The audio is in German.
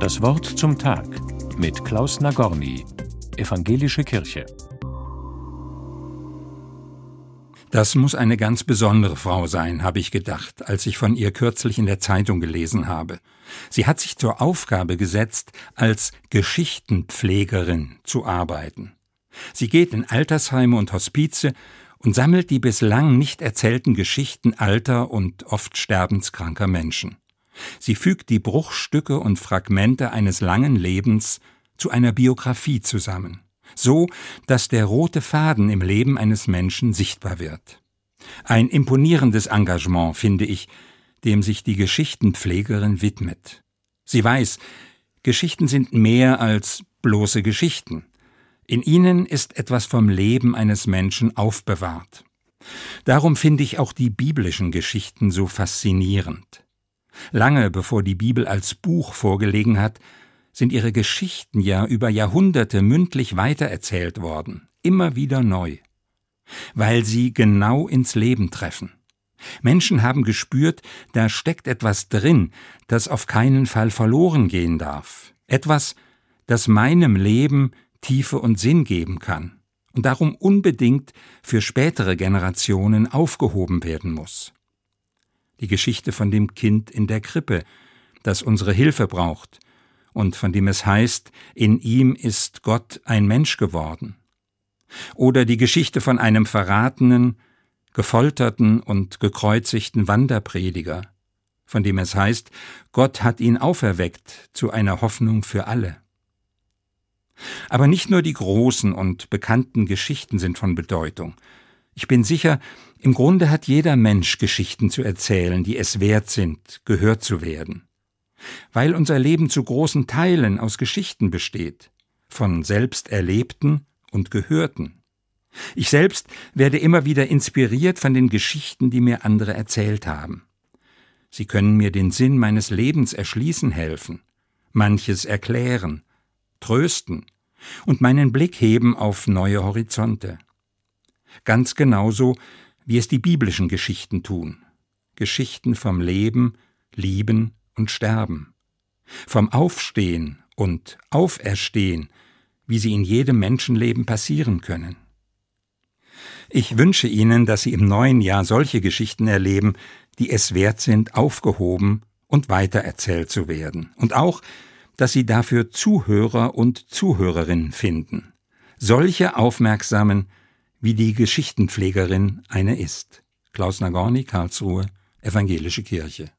Das Wort zum Tag mit Klaus Nagorny, Evangelische Kirche. Das muss eine ganz besondere Frau sein, habe ich gedacht, als ich von ihr kürzlich in der Zeitung gelesen habe. Sie hat sich zur Aufgabe gesetzt, als Geschichtenpflegerin zu arbeiten. Sie geht in Altersheime und Hospize und sammelt die bislang nicht erzählten Geschichten alter und oft sterbenskranker Menschen. Sie fügt die Bruchstücke und Fragmente eines langen Lebens zu einer Biografie zusammen, so dass der rote Faden im Leben eines Menschen sichtbar wird. Ein imponierendes Engagement, finde ich, dem sich die Geschichtenpflegerin widmet. Sie weiß, Geschichten sind mehr als bloße Geschichten. In ihnen ist etwas vom Leben eines Menschen aufbewahrt. Darum finde ich auch die biblischen Geschichten so faszinierend. Lange bevor die Bibel als Buch vorgelegen hat, sind ihre Geschichten ja über Jahrhunderte mündlich weitererzählt worden, immer wieder neu, weil sie genau ins Leben treffen. Menschen haben gespürt, da steckt etwas drin, das auf keinen Fall verloren gehen darf, etwas, das meinem Leben Tiefe und Sinn geben kann und darum unbedingt für spätere Generationen aufgehoben werden muss die Geschichte von dem Kind in der Krippe, das unsere Hilfe braucht und von dem es heißt, in ihm ist Gott ein Mensch geworden. Oder die Geschichte von einem verratenen, gefolterten und gekreuzigten Wanderprediger, von dem es heißt, Gott hat ihn auferweckt zu einer Hoffnung für alle. Aber nicht nur die großen und bekannten Geschichten sind von Bedeutung. Ich bin sicher, im Grunde hat jeder Mensch Geschichten zu erzählen, die es wert sind, gehört zu werden. Weil unser Leben zu großen Teilen aus Geschichten besteht, von selbst Erlebten und Gehörten. Ich selbst werde immer wieder inspiriert von den Geschichten, die mir andere erzählt haben. Sie können mir den Sinn meines Lebens erschließen helfen, manches erklären, trösten und meinen Blick heben auf neue Horizonte ganz genauso wie es die biblischen Geschichten tun. Geschichten vom Leben, Lieben und Sterben, vom Aufstehen und Auferstehen, wie sie in jedem Menschenleben passieren können. Ich wünsche Ihnen, dass Sie im neuen Jahr solche Geschichten erleben, die es wert sind, aufgehoben und weitererzählt zu werden, und auch, dass Sie dafür Zuhörer und Zuhörerinnen finden, solche aufmerksamen, wie die Geschichtenpflegerin eine ist. Klaus Nagorny, Karlsruhe, Evangelische Kirche.